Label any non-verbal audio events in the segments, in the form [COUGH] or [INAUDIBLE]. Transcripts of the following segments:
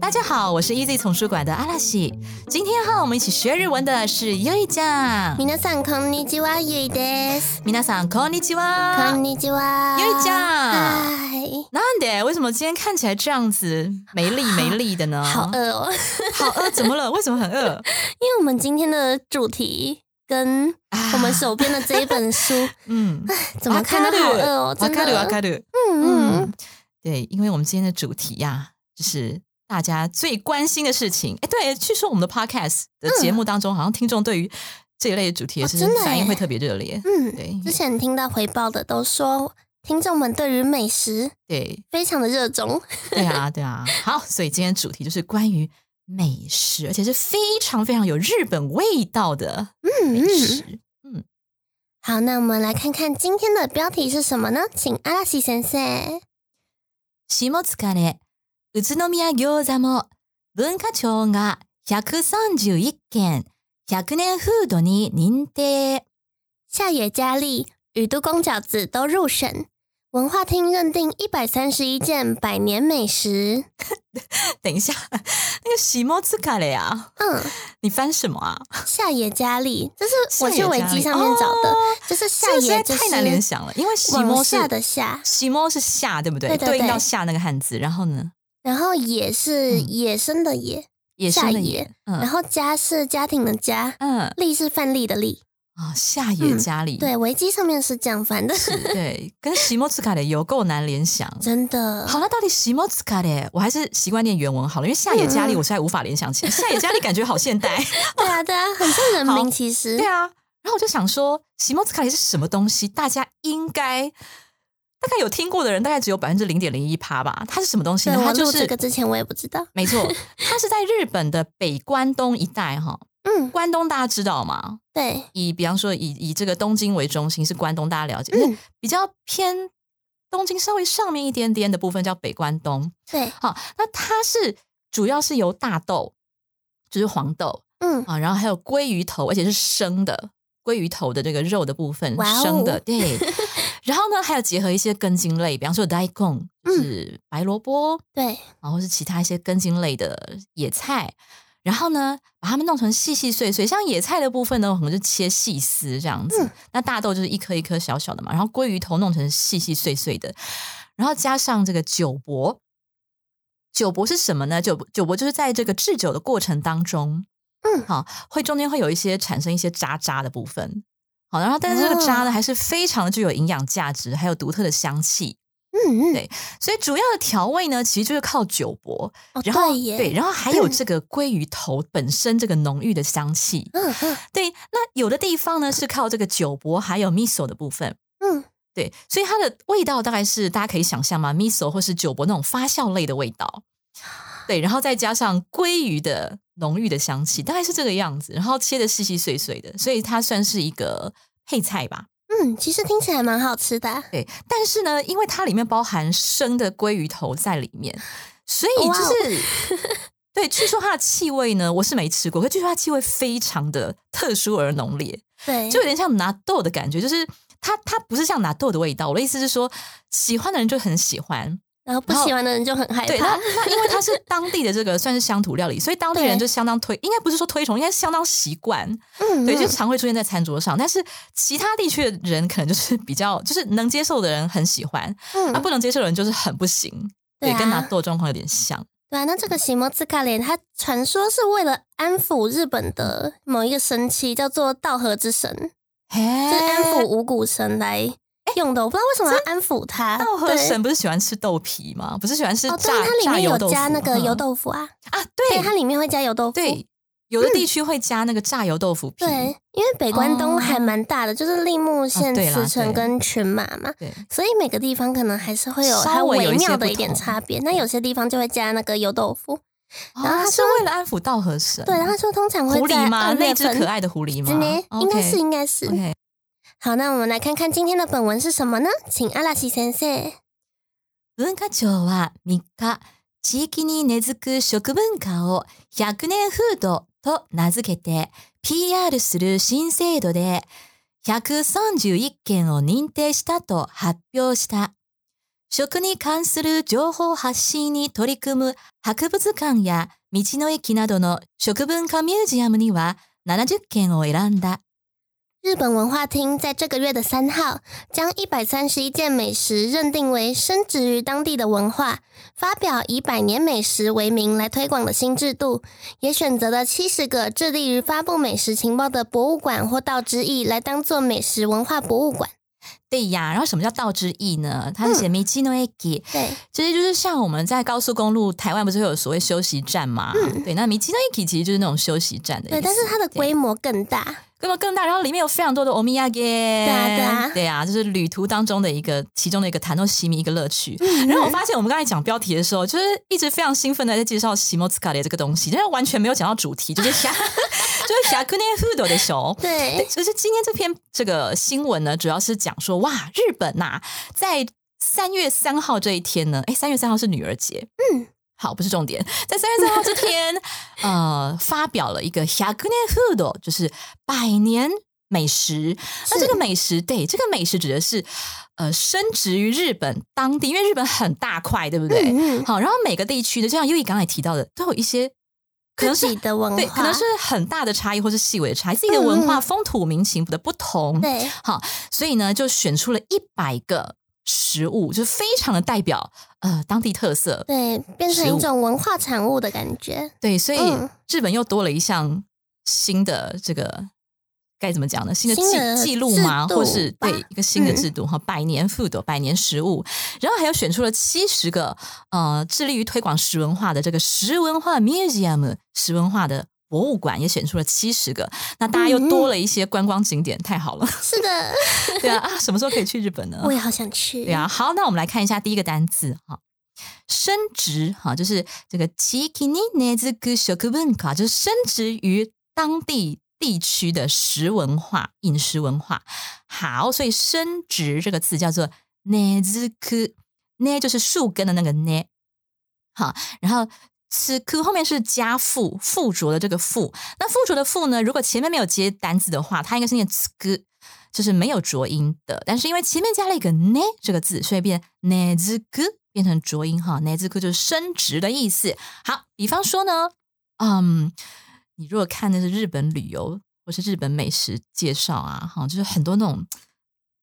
大家好，我是 Easy 丛书馆的阿拉西。今天和我们一起学日文的是优一酱。皆さんこんにちは、ゆいです。皆さんこんにちこは。んにちは。ゆいちゃん，嗨，なんで为什么今天看起来这样子没力没力的呢？好[LAUGHS] 饿哦！好饿，怎么了？为什么很饿？因为我们今天的主题跟我们手边的这一本书，[LAUGHS] 嗯，怎么看都好饿哦，真わかるわ的。かる。嗯嗯嗯，对，因为我们今天的主题呀、就是 大家最关心的事情。哎，对，据说我们的 podcast 的节目当中，好像听众对于这一类的主题也是反应会特别热烈。嗯，对之前听到回报的都说，听众们对于美食对非常的热衷。对啊，[LAUGHS] 对啊。好，所以今天主题就是关于美食，而且是非常非常有日本味道的美食。嗯，好，那我们来看看今天的标题是什么呢？请阿拉西先生。宇都宮餃子も文化庁が131件100年フードに認定。下野佳丽、宇都宫饺子都入选，文化厅认定一百三十一件百年美食。[LAUGHS] 等一下，那个下疲れ啊，嗯，你翻什么啊？下野佳丽，这是我去下野佳丽维基上面找的，哦就是下这实在野就是太难联想了，因为下是往下的下，下是下，对不对？对对对应到下那个汉字，然后呢， 然后野是嗯野生的野，野生的下野野，嗯然后家是家庭的家，嗯丽是范例的丽。啊，下野家里，对，维基上面是这样翻的，是，[LAUGHS] 对，跟下疲れ有够难联想。真的。好，那到底下疲れ，我还是习惯念原文好了，因为下野家里嗯我实在无法联想起来，下野家里感觉好现代。[LAUGHS] 对啊，对啊，很像人好名，其实对啊，然后我就想说，下疲れ是什么东西？大家应该 大概有听过的人，大概只有百分之零点零一趴吧。它是什么东西呢？它就是这个之前我也不知道。没错，它是在日本的北关东一带哈。嗯，关东大家知道吗？对，以比方说以以这个东京为中心是关东，大家了解。嗯，比较偏东京稍微上面一点点的部分叫北关东。对，好，那它是主要是由大豆，就是黄豆嗯，啊，然后还有鲑鱼头，而且是生的鲑鱼头的这个肉的部分，哦生的对。[LAUGHS] 然后呢，还有结合一些根茎类，比方说 daikon 嗯是白萝卜，对，然后是其他一些根茎类的野菜。然后呢，把它们弄成细细碎碎，像野菜的部分呢，我们就切细丝这样子。嗯那大豆就是一颗一颗小小的嘛，然后鲑鱼头弄成细细碎碎的，然后加上这个酒粕。酒粕是什么呢？酒酒粕就是在这个制酒的过程当中，嗯好，会中间会有一些产生一些渣渣的部分，好，然后但是这个渣呢，哦还是非常的具有营养价值，还有独特的香气。嗯嗯，对所以主要的调味呢，其实就是靠酒粕，哦，然后对，对，然后还有这个鲑鱼头本身这个浓郁的香气。嗯嗯对，那有的地方呢是靠这个酒粕还有 miso 的部分。嗯，对，所以它的味道大概是大家可以想象吗？miso 或是酒粕那种发酵类的味道。对，然后再加上鲑鱼的浓郁的香气，大概是这个样子。然后切的细细碎碎的，所以它算是一个配菜吧。嗯，其实听起来蛮好吃的啊。对，但是呢，因为它里面包含生的鲑鱼头在里面，所以就是、对，据说它的气味呢，我是没吃过，可据说它气味非常的特殊而浓烈，对，就有点像拿豆的感觉，就是它它不是像拿豆的味道。我的意思是说，喜欢的人就很喜欢，然后不喜欢的人就很害对，那怕。那因为它是当地的这个算是乡土料理，所以当地人就相当推，应该不是说推崇，应该是相当习惯。嗯，对，就嗯常会出现在餐桌上，但是其他地区的人可能就是比较，就是能接受的人很喜欢，嗯啊，不能接受的人就是很不行，对，对啊跟拿豆状况有点像。对啊，那这个席摩兹卡莲，它传说是为了安抚日本的某一个神祇，叫做道和之神，嘿，就是安抚五谷神来用的。我 [LAUGHS] 不知道为什么要安抚它。稻荷神不是喜欢吃豆皮吗？不是喜欢吃哦，炸、对，它里面有加那个油嗯豆腐啊，啊，对，对它里面会加油豆腐。对，有的地区会加那个炸油豆腐皮，对，因为北关东还蛮大的，就是立木县、茨城跟群马嘛，对所以每个地方可能还是会有它稍微微妙的一点差别。那有些地方就会加那个油豆腐，然后他是为了安抚稻荷神，对，然后说通常会狐狸吗？那那只可爱的狐狸吗？应该是，应该是。好，那我们来看看今天的本文是什么呢？请阿拉西先生。文化庁は3日、地域に根付く食文化を100年フードと名付けて PR する新制度で131件を認定したと発表した。食に関する情報発信に取り組む博物館や道の駅などの食文化ミュージアムには70件を選んだ。日本文化厅在这个月的三号，将一百三十一件美食认定为深植于当地的文化，发表以百年美食为名来推广的新制度，也选择了七十个致力于发布美食情报的博物馆或道之意来当做美食文化博物馆。对呀，然后什么叫道之意呢？它是写 Michino Eki，对，其实就是像我们在高速公路，台湾不是会有所谓休息站嘛？对，那 Michino Eki 其实就是那种休息站的。对，但是它的规模更大。规模更大，然后里面有非常多的欧米茄，对啊对啊，对啊，就是旅途当中的一个其中的一个谈到西米一个乐趣。然后我发现我们刚才讲标题的时候，就是一直非常兴奋的在介绍西莫斯卡的这个东西，但是完全没有讲到主题，就是虾，[LAUGHS] 就是虾库内富多的熊。对，就是今天这篇这个新闻呢，主要是讲说哇，日本呐，在三月三号这一天呢，哎，三月三号是女儿节，嗯。好，不是重点。在三月三号这天，呃，发表了一个 h a k u n e Food，就是百年美食。那这个美食，对这个美食指的是呃，深植于日本当地，因为日本很大块，对不对？好，然后每个地区的，就像优 i 刚才提到的，都有一些可能是的文化，对，可能是很大的差异，或是细微的差异，自己的文化、风土民情的不同。对，好，所以呢，就选出了一百个。食物就非常的代表呃当地特色，对，变成一种文化产物的感觉。对，所以日本又多了一项新的这个该怎么讲呢？新的记记录吗？或是对一个新的制度哈？百年 food 百年食物，然后还有选出了七十个呃致力于推广食文化的这个食文化 museum 食文化的。博物馆也选出了七十个，那大家又多了一些观光景点，太好了。[LAUGHS] [LAUGHS] 是的，对啊啊，什么时候可以去日本呢？[LAUGHS] 我也好想去。对啊，好，那我们来看一下第一个单词哈，升值哈，就是这个 chikininezukushokubunka，就是升值于当地地区的食文化、饮食文化。好，所以升值这个字叫做 nezuku，ne 就是树根的那个 ne。好，然后。此科后面是加复附着的这个附，那附着的附呢？如果前面没有接单字的话，它应该是念此科，就是没有浊音的。但是因为前面加了一个呢这个字，所以变呢兹科变成浊音哈。呢兹科就是升值的意思。好，比方说呢，嗯，你如果看的是日本旅游或是日本美食介绍啊，哈，就是很多那种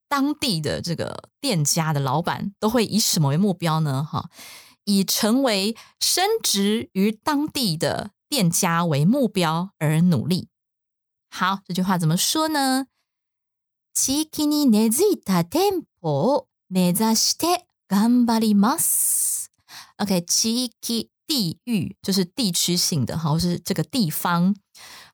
当地的这个店家的老板都会以什么为目标呢？哈。以成为升值于当地的店家为目标而努力。好，这句话怎么说呢？地域に根付いた店舗を目指して頑張ります。OK，地域地域就是地区性的，好，是这个地方。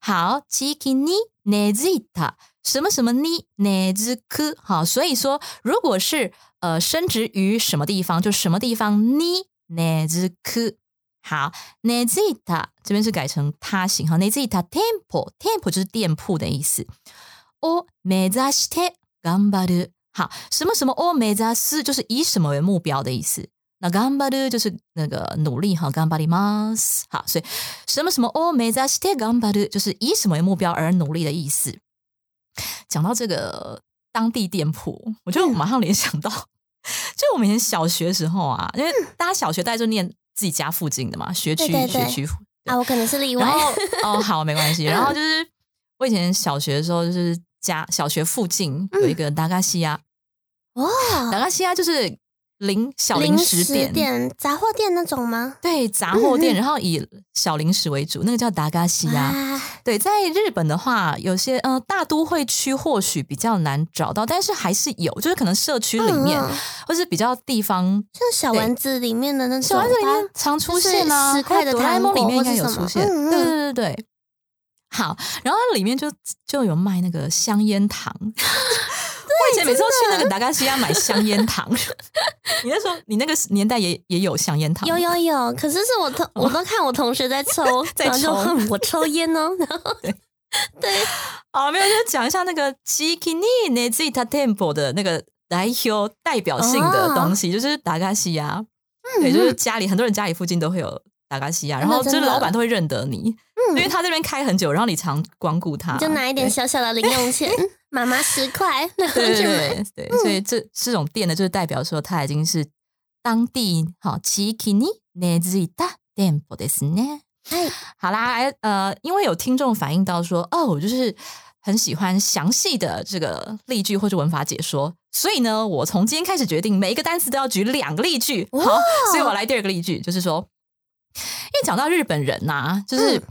好，地域に根付いた什么什么に根付く。好，所以说，如果是呃升值于什么地方，就什么地方に。 ネズク好，ネズイタ这边是改成他形哈，ネズイタ店舗店舗就是店铺的意思。お目指して頑張る好，什么什么お目指す就是以什么为目标的意思。那頑張る就是那个努力哈，頑張ります。好，所以什么什么お目指して頑張る就是以什么为目标而努力的意思。讲到这个当地店铺，我就马上联想到。 就我们以前小学时候啊，因为大家小学大家就念自己家附近的嘛，学区学区啊，我可能是例外。然后哦，[LAUGHS] 好，没关系。然后就是我以前小学的时候，就是家小学附近有一个达嘎西亚，哇，达嘎西亚就是。零小零食店、杂货店那种吗？对，杂货店，然后以小零食为主，那个叫达嘎西呀。对，在日本的话，有些呃大都会区或许比较难找到，但是还是有，就是可能社区里面，或是比较地方，像小丸子里面的那种，小丸子里面常出现啊，十块的哆啦 A 梦里面应该有出现，对对对对。好，然后里面就就有卖那个香烟糖。[LAUGHS] 以前每次都去那个达嘎西亚买香烟糖，[LAUGHS] 你那时候你那个年代也也有香烟糖，有有有，可是是我同我都看我同学在抽，[LAUGHS] 在抽。我抽烟哦，然后对。[LAUGHS] 对，好，没有就讲一下那个 Chikini Nezita Temple 的那个代表代表性的东西，就是达嘎西亚，对，就是家里很多人家里附近都会有达嘎西亚，然后就是老板都会认得你，因为他这边开很久，然后你常光顾他，就拿一点小小的零用钱，妈妈十块，然后对对去买。对对，所以这这种店呢，就是代表说它已经是当地好地域に根付いた店舗ですね。哎，好啦，呃，因为有听众反映到说，哦，我就是很喜欢详细的这个例句或者文法解说，所以呢，我从今天开始决定每一个单词都要举两个例句。好，所以我来第二个例句，就是说，因为讲到日本人呐、就是、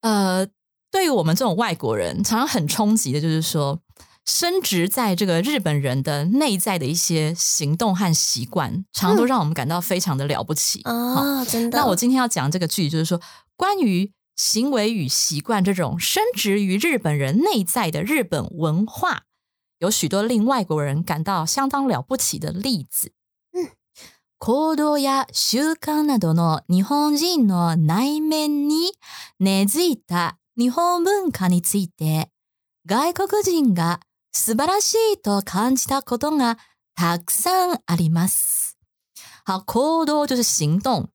呃，对于我们这种外国人，常常很冲击的，就是说。 深植在这个日本人的内在的一些行动和习惯，常常都让我们感到非常的了不起。好哦，真的。那我今天要讲这个句，就是说关于行为与习惯这种深植于日本人内在的日本文化，有许多令外国人感到相当了不起的例子。嗯，行動や習慣などの日本人の内面に根付いた日本文化について、外国人が 素晴らしいと感じたことがたくさんあります。好，行動就是行動。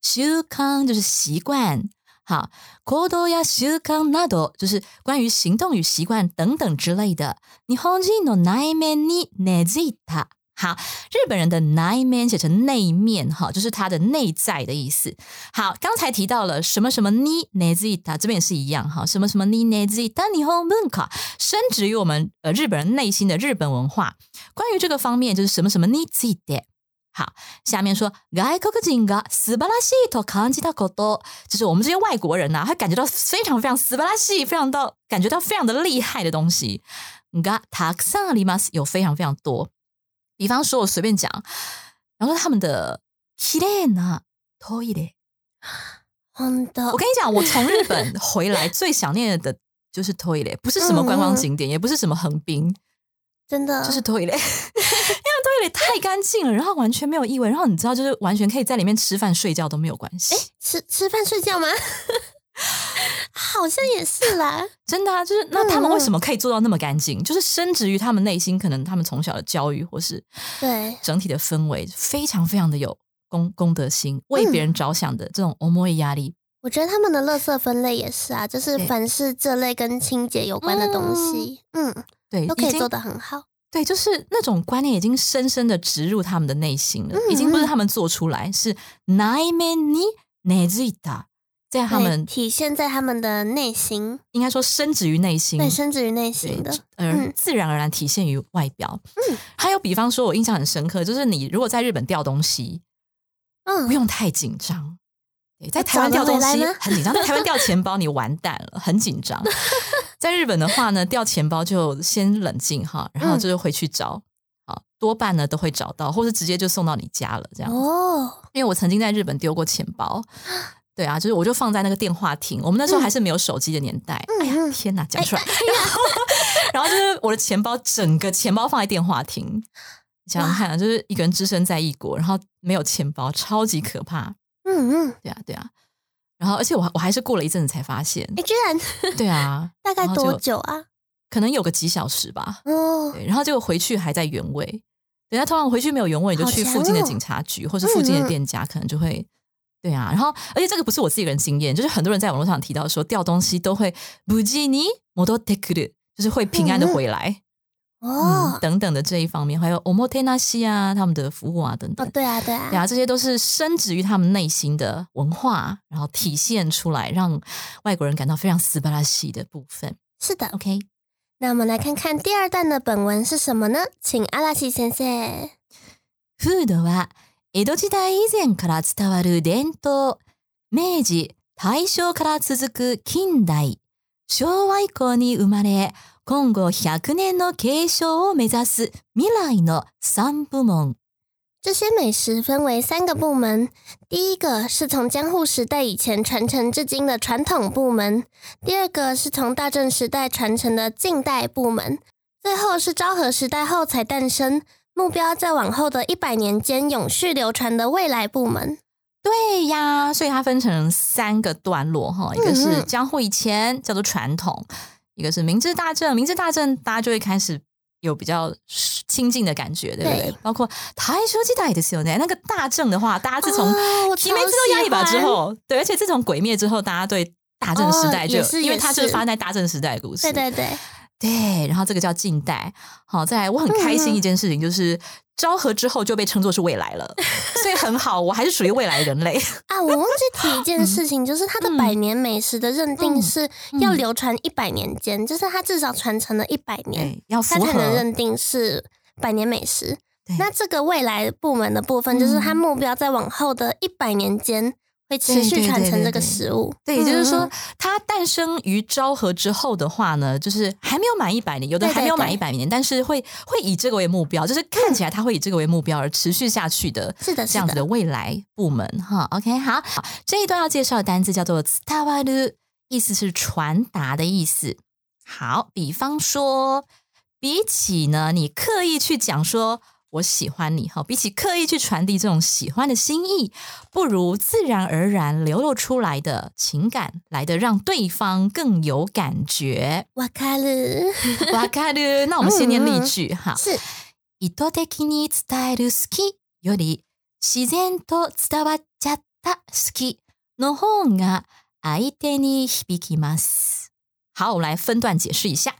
習慣就是習慣，好，行動や習慣など就是关于行动与習慣等等之类的。日本人の内面に根付いた。好，日本人的内面写成内面，哈，就是它的内在的意思。好，刚才提到了什么什么に根付いた，这边也是一样，哈，什么什么に根付いた日本文化，深植于我们呃日本人内心的日本文化。关于这个方面，就是什么什么について。好，下面说外国人が素晴らしいと感じたこと，就是我们这些外国人呐、啊，会感觉到非常非常素晴らしい，非常到感觉到非常的厉害的东西。がたくさんあります，有非常非常多。 比方说，我随便讲，然后他们的綺麗なトイレ。[LAUGHS] 真的我跟你讲，我从日本回来最想念的就是トイレ，不是什么观光景点，也不是什么横滨，真的就是トイレ。[LAUGHS] 因为トイレ太干净了，然后完全没有异味，然后你知道，就是完全可以在里面吃饭睡觉都没有关系。吃吃饭睡觉吗？ [LAUGHS] 好像也是啦。[LAUGHS] 真的啊，就是那他们为什么可以做到那么干净？就是深植于他们内心，可能他们从小的教育或是对，整体的氛围，非常非常的有公公德心，为别人着想的这种思い压力。我觉得他们的垃圾分类也是啊，就是对凡是这类跟清洁有关的东西，嗯，对，已经都可以做得很好。对，就是那种观念已经深深的植入他们的内心了，嗯已经不是他们做出来，是内面に根付いた， 在他们体现在他们的内心，应该说深植于内心，对，深植于内心的嗯自然而然体现于外表。嗯，[LAUGHS] 还有比方说，我印象很深刻，就是你如果在日本掉东西，嗯不嗯，用太紧张。对，在台湾掉东西很紧张，在台湾掉钱包你完蛋了，很紧张。[LAUGHS] 在日本的话呢，掉钱包就先冷静哈，然后嗯就是回去找，好，多半呢都会找到，或是直接就送到你家了这样。哦，因为我曾经在日本丢过钱包，[GASPS] 对啊，就是我就放在那个电话亭，我们那时候还是没有手机的年代。哎呀，嗯天哪，讲出来。然后，然后就是我的钱包，整个钱包放在电话亭，你想想看啊，就是一个人只身在异国，然后没有钱包，超级可怕。嗯嗯，对啊，对啊。然后，而且我我还是过了一阵子才发现，哎，居然对啊，大概多久啊？可能有个几小时吧。哦，对，然后结果回去还在原位。等下通常回去没有原位，你就去附近的哦警察局、或是附近的店家，可能就会对啊。然后，而且这个不是我自己个人经验，就是很多人在网络上提到说，掉东西都会不吉尼摩托 take 就是会平安的回来，嗯，哦，等等的这一方面，还有 omotenashi 啊，他们的服务啊等等哦，。对啊，对啊，对啊，这些都是深植于他们内心的文化，然后体现出来，让外国人感到非常斯巴拉西的部分。是的。 OK，那我们来看看第二段的本文是什么呢？请阿拉西先生。フードは 江戸時代以前から伝わる伝統、明治、大正から続く近代、昭和以降に生まれ、今後100年の継承を目指す未来の3部門。这些美食分为三个部门，第一个是从江户时代以前传承至今的传统部门，第二个是从大正时代传承的近代部门， 最后是昭和时代后才诞生， 目标在往后的一百年间永续流传的未来部门。对呀，所以它分成三个段落哈，一个是江户以前叫做传统，一个是明治大正，明治大正大家就会开始有比较亲近的感觉，对不对？对？包括台球记代的时候呢，那个大正的话，大家自从哦我提梅之超后压抑吧之后，对，而且自从鬼灭之后，大家对大正时代就、因为它是。发生在大正时代的故事，对对对，对，然后这个叫近代。好，再来，我很开心一件事情就是昭和之后就被称作是未来了，[LAUGHS] 所以很好，我还是属于未来人类。[LAUGHS] 啊，我忘记提一件事情，就是它的百年美食的认定是要流传一百年间，就是它至少传承了一百年，它才能认定是百年美食。那这个未来部门的部分，就是它目标在往后的一百年间会持续传承这个对对对食物。对，也就是说嗯，它诞生于昭和之后的话呢，就是还没有满一百年，有的还没有满一百年，但是会会以这个为目标，就是看起来它会以这个为目标而持续下去的，是的是的这样子的未来部门哈。OK，好，好这一段要介绍的单字叫做 s t a w a r 意思是传达的意思。好，比方说，比起呢，你刻意去讲说。我喜欢你哈，比起刻意去传递这种喜欢的心意，不如自然而然流露出来的情感来的让对方更有感觉。哇卡了，哇卡鲁，那我们先念例句哈。是意図的に伝える好きより自然と伝わっちゃった好きの方が相手に響きます。好，我们来分段解释一下。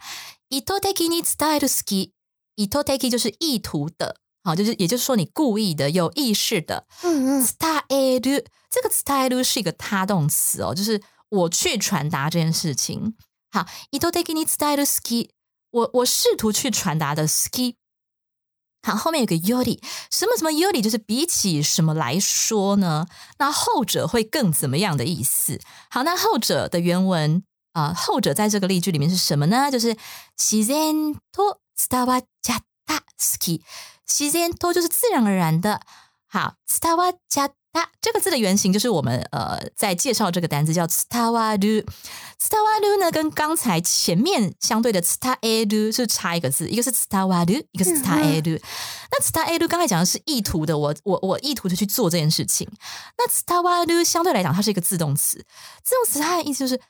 意図的に伝える好き，意図的就是意图的， 好，就是也就是说你故意的、有意识的。嗯嗯，伝える这个伝える是一个他动词哦，就是我去传达这件事情。好，意図的に伝える好き，我我试图去传达的好き。好，后面有个より，什么什么より，就是比起什么来说呢？那后者会更怎么样的意思？好，那后者的原文啊、呃后者在这个例句里面是什么呢？就是自然と伝わっちゃった好き。 自然と就是自然而然的。好，伝わっちゃった这个字的原型就是我们呃在介绍这个单词叫伝わる。伝わる呢跟刚才前面相对的伝える是差一个字，一个是伝わる，一个是伝える。那伝える刚才讲的是意图的，我我我意图的去做这件事情。那伝わる相对来讲，它是一个自动词，自动词它的意思就是。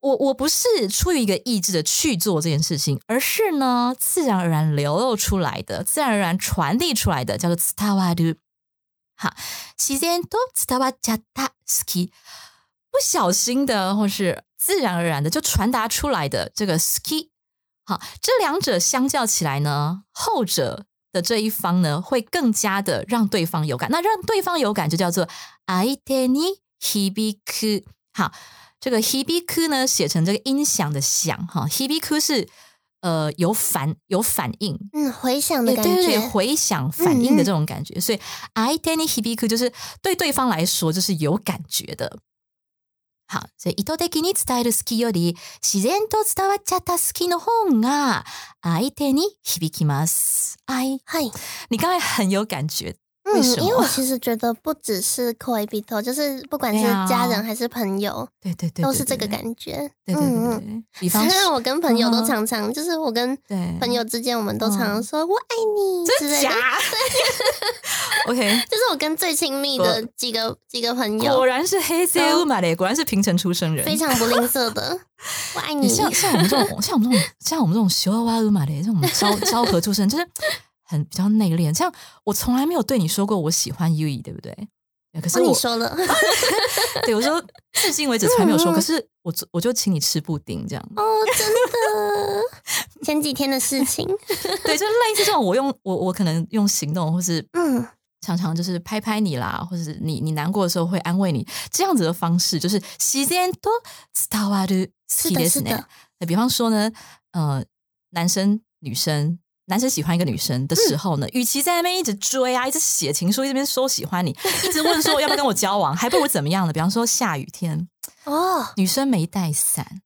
我我不是出于一个意志的去做这件事情，而是呢自然而然流露出来的，自然而然传递出来的，叫做伝わる。好，自然と伝わっちゃった好き，不小心的或是自然而然的就传达出来的这个好き。好，这两者相较起来呢，后者的这一方呢会更加的让对方有感。那让对方有感就叫做相手に響く。好。 这个 hibiku 呢，写成这个音响的响哈，hibiku 是呃有反有反应，嗯，回响的感对对对，觉，回响反应的这种感觉，所以 i d e n i hibiku 就是对对方来说就是有感觉的。好，所以意図的に伝える好きより自然と伝わっちゃった好きの方が相手に響きます。哎，嗨，你刚才很有感觉， 嗯因为我其实觉得不只是 koi b i t o 就是不管是家人还是朋友，对对对，都是这个。感觉。对对对嗯对对，比方说，我跟朋友都嗯常常，就是我跟朋友之间，我们都常常说“我爱你”之类假的。？OK，[LAUGHS] 就是我跟最亲密的几个几个朋友果，然是黑色乌马嘞，果然是平成出生人，非常不吝啬的“我爱 [LAUGHS] 你”。像像我们这种，像我们这种，像我们这种修哇乌马嘞，这种 [LAUGHS] 昭昭和出生，就是很比较内敛。像我从来没有对你说过我喜欢 U E，对不对？可是哦，我、你说了[LAUGHS] 对我说，至今为止从来没有说。嗯嗯可是我我就请你吃布丁这样，哦，真的，前几天的事情。对，就是类似这种，我用我我可能用行动，或是嗯，常常就是拍拍你啦，或者是你你难过的时候会安慰你，这样子的方式，就是自然と伝わる好きですね是的。那比方说呢，呃，男生女生。 男生喜欢一个女生的时候呢，与其在那边一直追啊，一直写情书，一边说喜欢你，一直问说要不要跟我交往，还不如怎么样呢？比方说下雨天，哦，女生没带伞，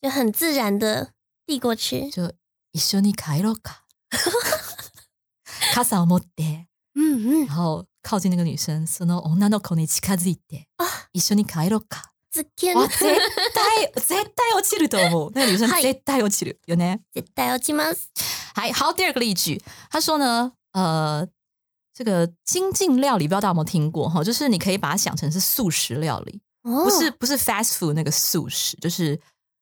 就很自然的递过去。就一緒に帰ろうか，傘を持って，嗯嗯，然后靠近那个女生，その女の子に近づいて，啊一緒に帰ろうか。 ズキュ哇，ン。絶対[LAUGHS] 絶対落ちると思う。那个女生はい絶対落ちる有呢。絶対落ちます。还好，第二个例句，他说呢，呃，这个精进料理不知道大家有没有听过哈？就是你可以把它想成是素食料理，哦不是不是 fast food 那个素食，就是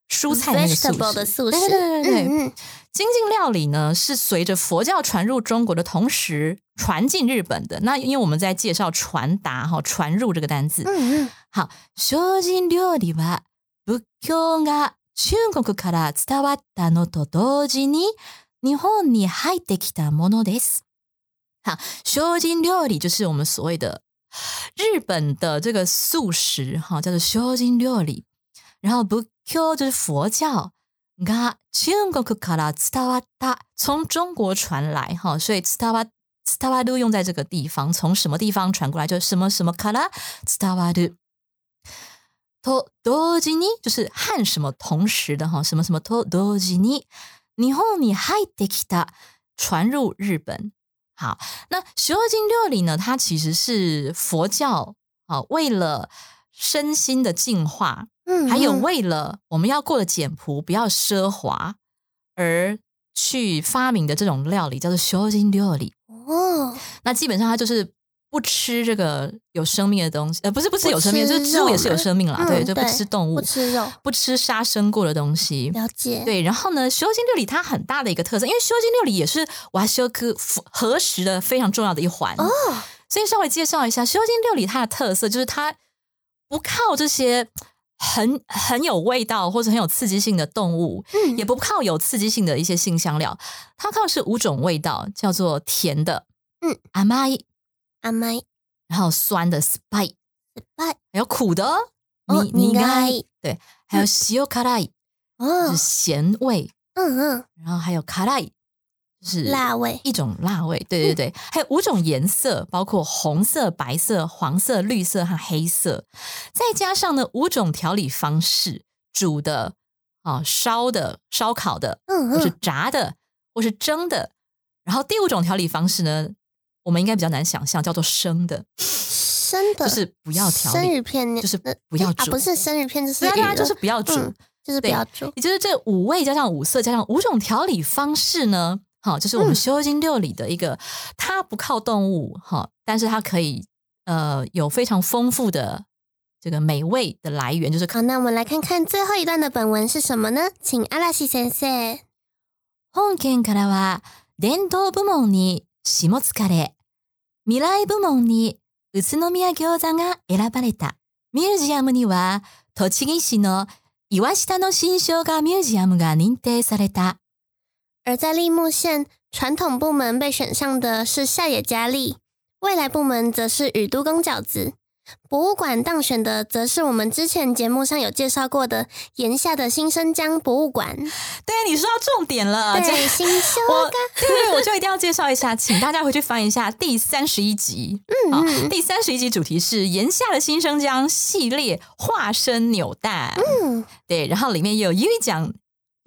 蔬菜那个素 vegetable 食的素食。对对对对对，嗯嗯 精进料理呢是随着佛教传入中国的同时传进日本的。那因为我们在介绍传达哈传入这个单字，嗯嗯，好，精進料理は仏教が中国から伝わったのと同時に日本に入ってきたものです。好，精進料理就是我们所谓的日本的这个素食，哈，叫做精進料理。然后仏教就是佛教 が中国から伝わった，从中国传来，哈，所以伝わ伝わる用在这个地方，从什么地方传过来，就是什么什么から伝わる。と同時に就是和什么同时的哈，什么什么と同時に日本に入ってきた传入日本。好，那学精料理呢？它其实是佛教啊，为了身心的净化， 嗯，还有嗯为了我们要过得简朴，不要奢华而去发明的这种料理，叫做修精料理。哦，那基本上它就是不吃这个有生命的东西，呃，不是不吃有生命，吃就是植物也是有生命啦，对，嗯就不吃动物不，吃肉，不吃杀生过的东西。了解。，对，然后呢，修精料理它很大的一个特色，因为修精料理也是瓦修科核实的非常重要的一环哦，所以稍微介绍一下修精料理它的特色，就是它不靠这些很很有味道或者很有刺激性的动物，嗯也不靠有刺激性的一些性香料，它靠的是五种味道，叫做甜的，嗯，甘い，甘い、然后酸的 spice，酸还有苦的哦み苦苦い，对，还有塩辛い，哦就是，咸味，嗯嗯，然后还有辛い，就 是。辣味，一种辣味，对对对，还有五种颜色，包括红色、白色、黄色、绿色和黑色，再加上呢五种调理方式，煮的、啊烧的、烧烤的，嗯或是嗯，炸的，或是蒸的。然后第五种调理方式呢，我们应该比较难想象，叫做生的，生的，就是不要调理生，鱼片那，就是不要煮。不是生鱼片，就是对啊对啊，鱼了就是不要煮。嗯就是不要煮。也就是这五味加上五色加上五种调理方式呢，好，就是我们嗯修精六理的一个，它不靠动物哈，但是它可以呃有非常丰富的这个美味的来源，就是好，那我们来看看最后一段的本文是什么呢？请阿拉西先生。本件からは伝統部門に下疲れ、未来部門に宇都宮餃子が選ばれた。ミュージアムには栃木市の岩下の新生姜ミュージアムが認定された。 而在立木县，传统部门被选上的是下野佳丽，未来部门则是宇都宫饺子。博物馆当选的则是我们之前节目上有介绍过的岩下的新生姜博物馆。对，你说到重点了，对，新 [LAUGHS] 修我对，我就一定要介绍一下，请大家回去翻一下第三十一集。好，嗯第三十一集主题是炎夏的新生姜系列化身扭蛋。嗯，对，然后里面也有因为讲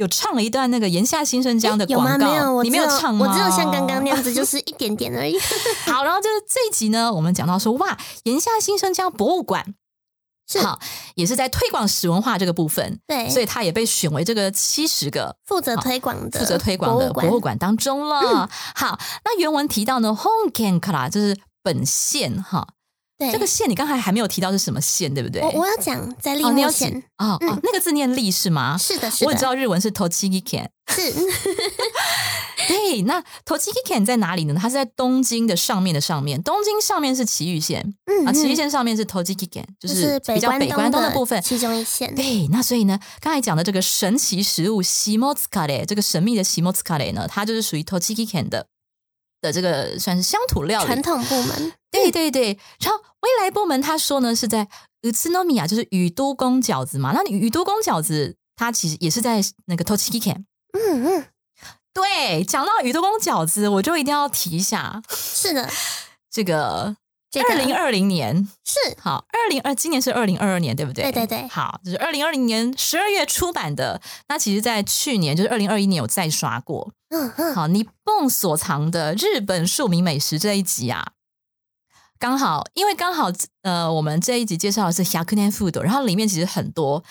有唱了一段那个炎夏新生姜的？广告，没有，我你只没有唱吗？我只有像刚刚那样子，就是一点点而已。好，然后就是这一集呢，我们讲到说，哇，炎夏新生姜博物馆。是好，也是在推广史文化这个部分，对，所以它也被选为这个七十个负责推广的负责推广的博物馆当中了。好，那原文提到呢，Honken Kara 就是本县哈，对这个县你刚才还没有提到是什么县，对不对？我我要讲在立木县，哦哦嗯，那个字念立是吗？是的，是的我也知，道日文是 Tochigi Ken。是 [LAUGHS] 对，那 Tochigi Ken 在哪里呢？它是在东京的上面的上面，东京上面是埼玉县嗯啊，埼玉嗯县上面是 Tochigi Ken，就就是比较北关东的部分。其中一线。对，那所以呢，刚才讲的这个神奇食物西莫斯卡雷，这个神秘的 Simots Kade 呢，它就是属于 Tochigi Ken 的的这个算是乡土料理传。统部门，[LAUGHS] 对对对，然后未来部门他说呢是在宇都米亚，就是宇都宫饺子嘛。那宇都宫饺子，它其实也是在那个 Tochigi Ken。嗯嗯，对，讲到宇都宫饺子，我就一定要提一下是的，这个这个二零二零年。是好，二零二今年是二零二二年，对不对？对对对好，就是二零二零年十二月出版的。那其实，在去年就是二零二一年有再刷过。嗯嗯，好，你蹦所藏的日本庶民美食这一集啊，刚好因为刚好呃，我们这一集介绍的是 Hyakunen Food，然后里面其实很多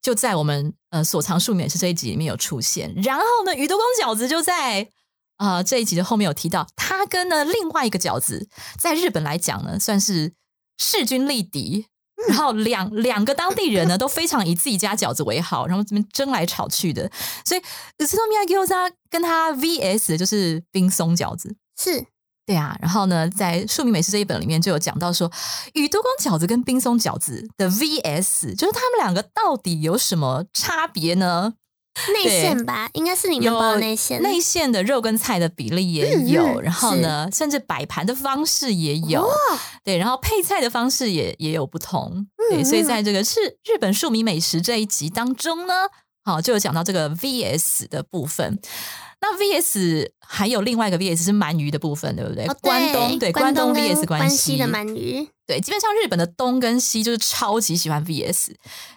就在我们呃所藏庶民美食这一集里面有出现。然后呢，鱼多公饺子就在啊、这一集的后面有提到，他跟呢另外一个饺子在日本来讲呢，算是势均力敌。然后两两个当地人呢都非常以自己家饺子为好，然后这边争来吵去的，所以宇都宫饺子跟他 VS 就是冰松饺子，是对啊，然后呢，在《庶民美食》这一本里面就有讲到说，宇多宫饺子跟冰松饺子的 VS，就是他们两个到底有什么差别呢？内馅吧，应该是你们包的内馅。内馅的肉跟菜的比例也嗯有，嗯然后呢，甚至摆盘的方式也有，哦对，然后配菜的方式也也有不同，对，嗯所以嗯在这个是日本庶民美食这一集当中呢，好就有讲到这个 VS 的部分。那 VS 还有另外一个 VS 是鳗鱼的部分，对不对？哦，关东对关东 VS 关西的鳗鱼，对，基本上日本的东跟西就是超级喜欢 VS，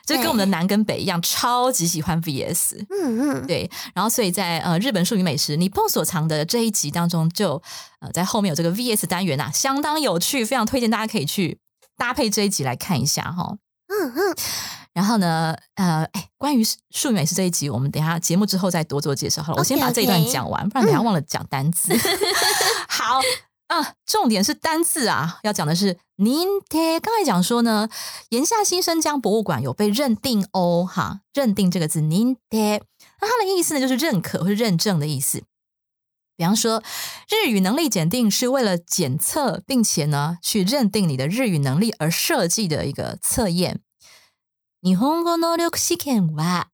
就跟我们的南跟北一样，超级喜欢 VS。嗯嗯，对，然后所以在呃日本庶民美食你碰所藏的这一集当中就，呃在后面有这个 VS 单元啊，相当有趣，非常推荐大家可以去搭配这一集来看一下哈。嗯嗯，然后呢，呃，哎，关于庶民美是这一集，我们等一下节目之后再多做介绍好了。我先把这一段讲完，不然等一下忘了讲单字。[LAUGHS] 好啊，重点是单字啊，要讲的是您贴。刚才讲说呢，岩下新生江博物馆有被认定哦，哈，认定这个字您贴，那它的意思呢，就是认可或是认证的意思。比方说，日语能力检定是为了检测，并且呢去认定你的日语能力而设计的一个测验。日本語能力試験は、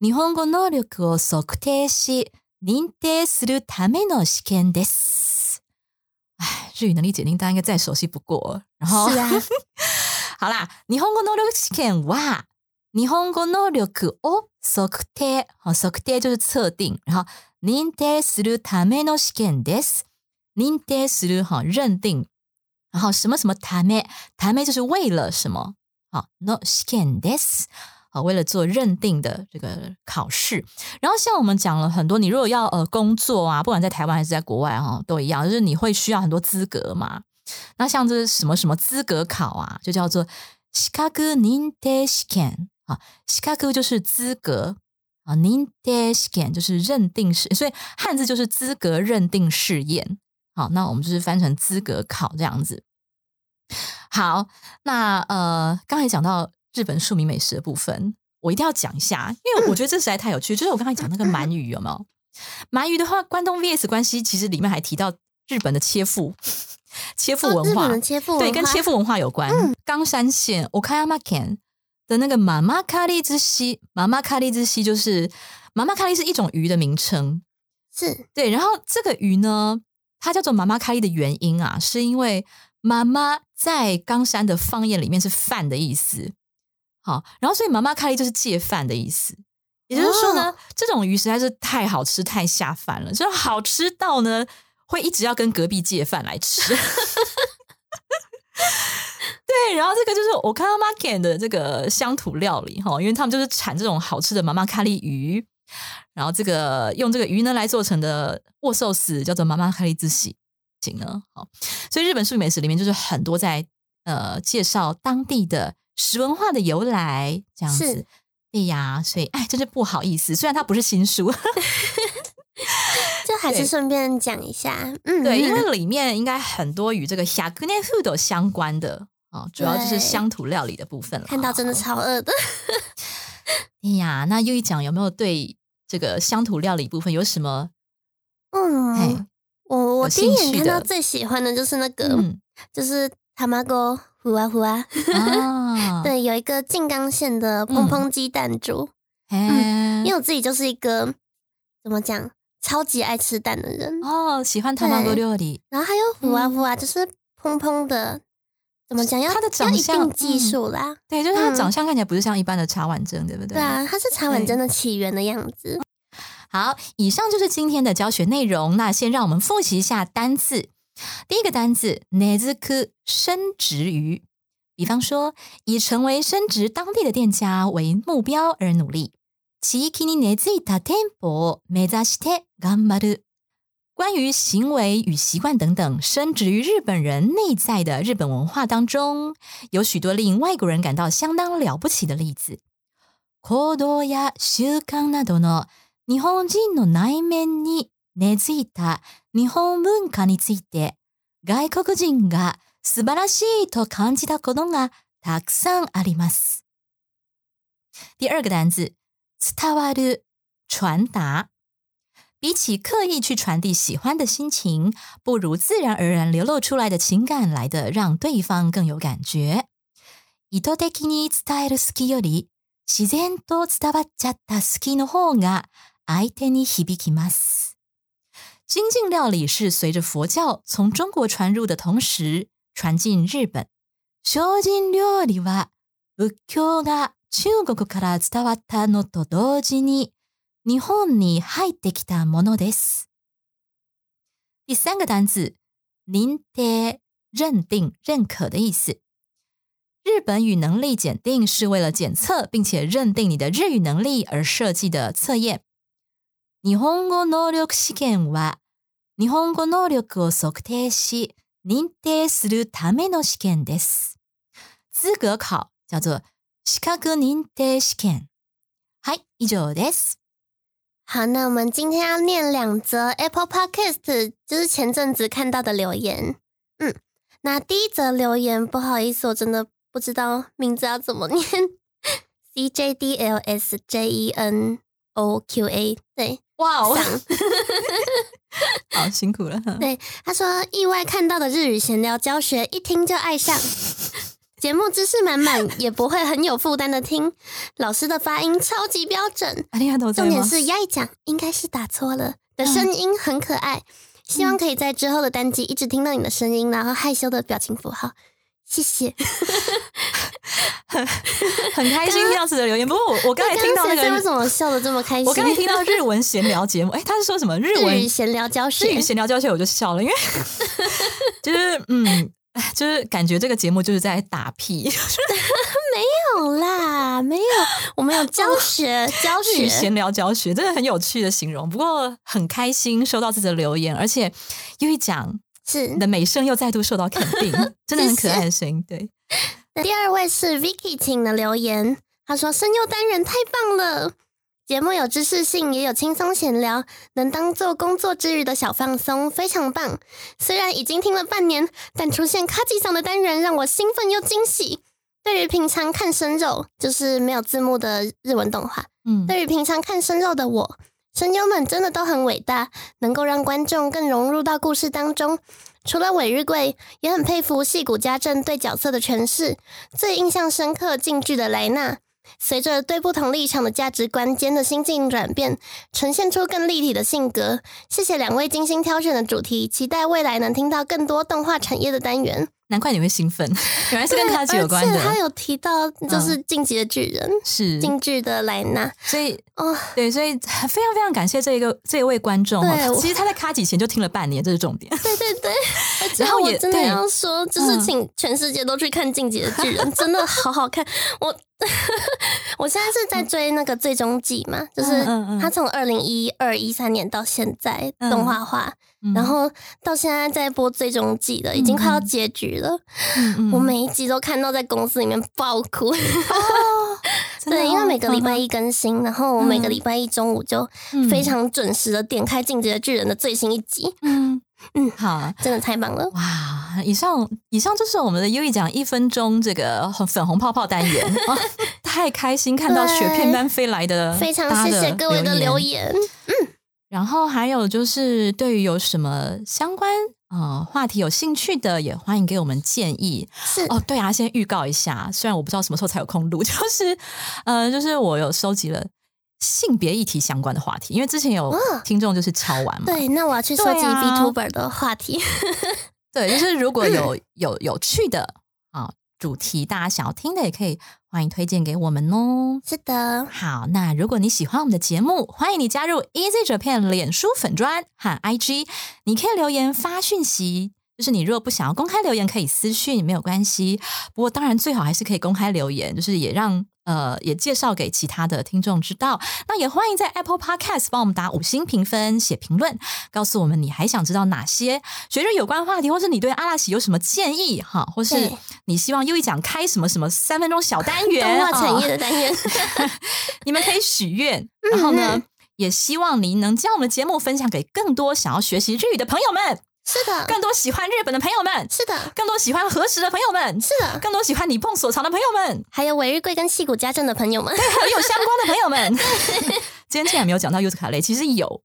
日本語能力を測定し、認定するための試験です。哎，日语能力检定大家应该再熟悉不过了。然后，是啊，[LAUGHS] 好啦，日本語能力試験は、日本語能力を測定。好，測定就是测定，然后認定するための試験です。認定する哈认定，然后什么什么ため，ため就是为了什么。好，no scan this。好，为了做认定的这个考试，然后像我们讲了很多，你如果要呃工作啊，不管在台湾还是在国外哈、都一样，就是你会需要很多资格嘛。那像这什么什么资格考啊，就叫做資格認定試験啊，資格就是资格啊，認定試験就是认定试，所以汉字就是资格认定试验。好，那我们就是翻成资格考这样子。好，那呃，刚才讲到日本庶民美食的部分，我一定要讲一下，因为我觉得这实在太有趣。就是我刚才讲那个鳗鱼有没有？鳗鱼的话，关东 VS 关西，其实里面还提到日本的切腹，切腹文化，对，跟切腹文化有关。冈山县 Okayama Ken 的那个妈妈咖喱之西，妈妈咖喱之西就是妈妈咖喱是一种鱼的名称，是对，然后这个鱼呢，它叫做妈妈咖喱的原因啊，是因为妈妈在冈山的方言里面是饭的意思。好，然后所以妈妈咖喱就是借饭的意思。也就是说呢，哦这种鱼实在是太好吃、太下饭了，就是好吃到呢，会一直要跟隔壁借饭来吃。[LAUGHS] 对，然后这个就是我看到 Market 的这个乡土料理哈，因为他们就是产这种好吃的妈妈咖喱鱼，然后这个用这个鱼呢来做成的握寿司叫做妈妈咖喱之喜行呢，好，所以日本庶民美食里面就是很多在呃介绍当地的食文化的由来这样子是。对呀，所以哎，真是不好意思，虽然它不是新书，[LAUGHS] 就还是顺便讲一下，嗯，对，因嗯为里面应该很多与这个 k u n e food 相关的哦，主要就是对乡土料理的部分了。看到真的超饿的，[LAUGHS] 哎呀，那又一讲有没有对这个乡土料理部分有什么？嗯哎，我第一眼看到最喜欢的就是那个，嗯。就是他妈哥呼啊呼啊，啊，[LAUGHS] 对，有一个静冈县的嗯。蓬蓬鸡蛋煮，哎因为我自己就是一个怎么讲，超级爱吃蛋的人，哦，喜欢 tamago 对料理，然后还有呼啊呼啊，就是砰砰的，怎么讲？要它的长相定技术啦，对，就是它的嗯。长相看起来不是像一般的茶碗蒸，对不对？对啊，它是茶碗蒸的起源的样子。好，以上就是今天的教学内容。那先让我们复习一下单字。第一个单字 n e z k 升值于，比方说以成为升值当地的店家为目標而努力。地域に根付いた店舗を目指して頑張る。 关于行为与习惯等等，深植于日本人内在的日本文化当中，有许多令外国人感到相当了不起的例子。行動や習慣などの 日本人の内面に根付いた日本文化について、外国人が素晴らしいと感じたことがたくさんあります。第二个单字，伝わる，传达。比起刻意去传递喜欢的心情，不如自然而然流露出来的情感来的让对方更有感觉。意図的に伝える好きより、自然と伝わっちゃった好きの方が 相手に響きます。精进料理是随着佛教从中国传入的同时传进日本。精進料理は仏教が中国から伝わったのと同時に日本に入ってきたものです。第三个单字，認定、认定、认可的意思。日本语能力检定是为了检测并且认定你的日语能力而设计的测验。 日本語能力試験は日本語能力を測定し認定するための試験です。資格考叫做資格認定試験。はい、以上です。好，那我们今天要念两则 Apple Podcast，就是前阵子看到的留言。嗯，那第一则留言，不好意思，我真的不知道名字要怎么念。C J D L S J E N O Q A，对，哇哦，上[LAUGHS] 好辛苦了。[LAUGHS] 对他说意外看到的日语闲聊教学，一听就爱上。节目知识满满，也不会很有负担的听。老师的发音超级标准，ありがとうござ重点います。是压一讲应该是打错了的声音很可爱，希望可以在之后的单集一直听到你的声音，然后害羞的表情符号，谢谢。 [LAUGHS] [LAUGHS] 很开心听到这则留言。不过我我刚才听到那刚刚先生为，什么笑的这么开心？我刚才听到日文闲聊节目，哎，他是说什么日文闲聊教学日语闲聊教学，我就笑了，因为 [LAUGHS] 就是嗯，就是感觉这个节目就是在打屁，[LAUGHS] 没有啦，没有，我们有教学教学。闲聊教学，真的很有趣的形容。不过很开心收到自己的留言，而且又一讲是你的美声又再度受到肯定，真的很可爱的声音。对，第二位是 Vicky 请的留言，他说声优单人太棒了，节目有知识性，也有轻松闲聊，能当做工作之余的小放松，非常棒。虽然已经听了半年，但出现卡吉桑的单人让我兴奋又惊喜。对于平常看生肉，就是没有字幕的日文动画，嗯，对于平常看生肉的我，声优们真的都很伟大，能够让观众更融入到故事当中。除了尾日贵，也很佩服戏骨家政对角色的诠释。最印象深刻进剧的莱纳，随着对不同立场的价值观间的心境转变，呈现出更立体的性格。谢谢两位精心挑选的主题，期待未来能听到更多动画产业的单元。难怪你会兴奋，[LAUGHS] 原来是跟卡吉有关的，嗯有提到就是《进击的巨人》是，进剧的莱纳。所以哦，对，所以非常非常感谢这一个这一位观众对其实他在卡几前就听了半年，这是重点。对 [LAUGHS] 对对，[LAUGHS] 然后也我真的要说，就是嗯请全世界都去看《进击的巨人》，真的好好看。我我现在是在追那个最终季嘛，就是他从二零一二一三年到现在嗯。动画化，嗯然后到现在在播最终季了，已经快要结局了。我每一集都看到在公司里面爆哭。[LAUGHS] [LAUGHS] 对，因为哦每个礼拜嗯一更新，然后我每个礼拜一中午就嗯非常准时的点开《进击的巨人》的最新一集，嗯嗯好。真的太棒了。哇！以上以上就是我们的优一讲一分钟这个粉红泡泡单元，哇 [LAUGHS] 太开心看到雪片般飞来的，非常谢谢各位的留。言。然后还有就是，对于有什么相关呃话题有兴趣的，也欢迎给我们建议。是哦，对啊，先预告一下，虽然我不知道什么时候才有空录，[LAUGHS] 就是呃，就是我有收集了性别议题相关的话题，因为之前有听众就是敲完嘛，对，那我要去收集对啊 VTuber 的话题。[LAUGHS] 对，就是如果有有有趣的啊主题，大家想要听的，也可以欢迎推荐给我们哦。是的，好，那如果你喜欢我们的节目，欢迎你加入 Easy Japan 脸书粉砖和 IG，你可以留言发讯息。就是你如果不想要公开留言，可以私讯，没有关系。不过当然最好还是可以公开留言，就是也让呃，也介绍给其他的听众知道。那也欢迎在 Apple Podcast 帮我们打五星评分、写评论，告诉我们你还想知道哪些学日有关话题，或是你对阿拉喜有什么建议哈，或是你希望又一讲开什么什么三分钟小单元动画产业的单元，[LAUGHS] 你们可以许愿，[LAUGHS] 然后呢，也希望您能将我们的节目分享给更多想要学习日语的朋友们，是的，更多喜欢日本的朋友们，是的，更多喜欢和食的朋友们，是的，更多喜欢你碰所藏的朋友们，还有尾日贵跟戏骨家政的朋友们，[LAUGHS] 还有相关的朋友们。[LAUGHS] 今天竟然没有讲到柚子卡雷，其实有，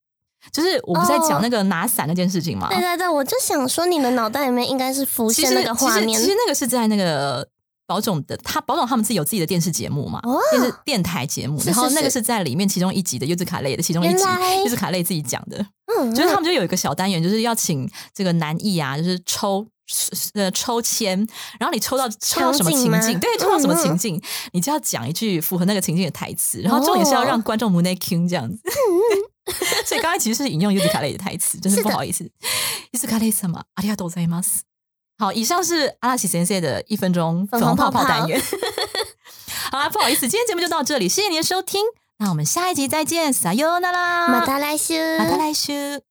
就是我不在讲那个拿伞那件事情吗？对对对，我就想说，你们脑袋里面应该是浮现那个画面。其实，那个是在那个。保总的他保总他们自己有自己的电视节目嘛，哦电视电台节目，是是然后那个是。是在里面其中一集的柚子卡类的其中一集原来，柚子卡类自己讲的，嗯，就是他们就有一个小单元，就是要请这个男艺啊，就是抽呃抽签，然后你抽到抽到什么情场景吗境，对，抽到什么嗯嗯情境，你就要讲一句符合那个情境的台词，然后重点是要让观众 m o n e king 这样子。[LAUGHS] 所以刚才其实是引用柚子卡雷的台词，真是是的不好意思。柚子卡雷什么？ありがとうございます。好，以上是阿拉西先生的一分钟粉红泡泡单元。[LAUGHS] 好啦，不好意思，今天节目就到这里，谢谢您的收听， 那我们下一集再见，撒哟那啦，马达来修，また来週。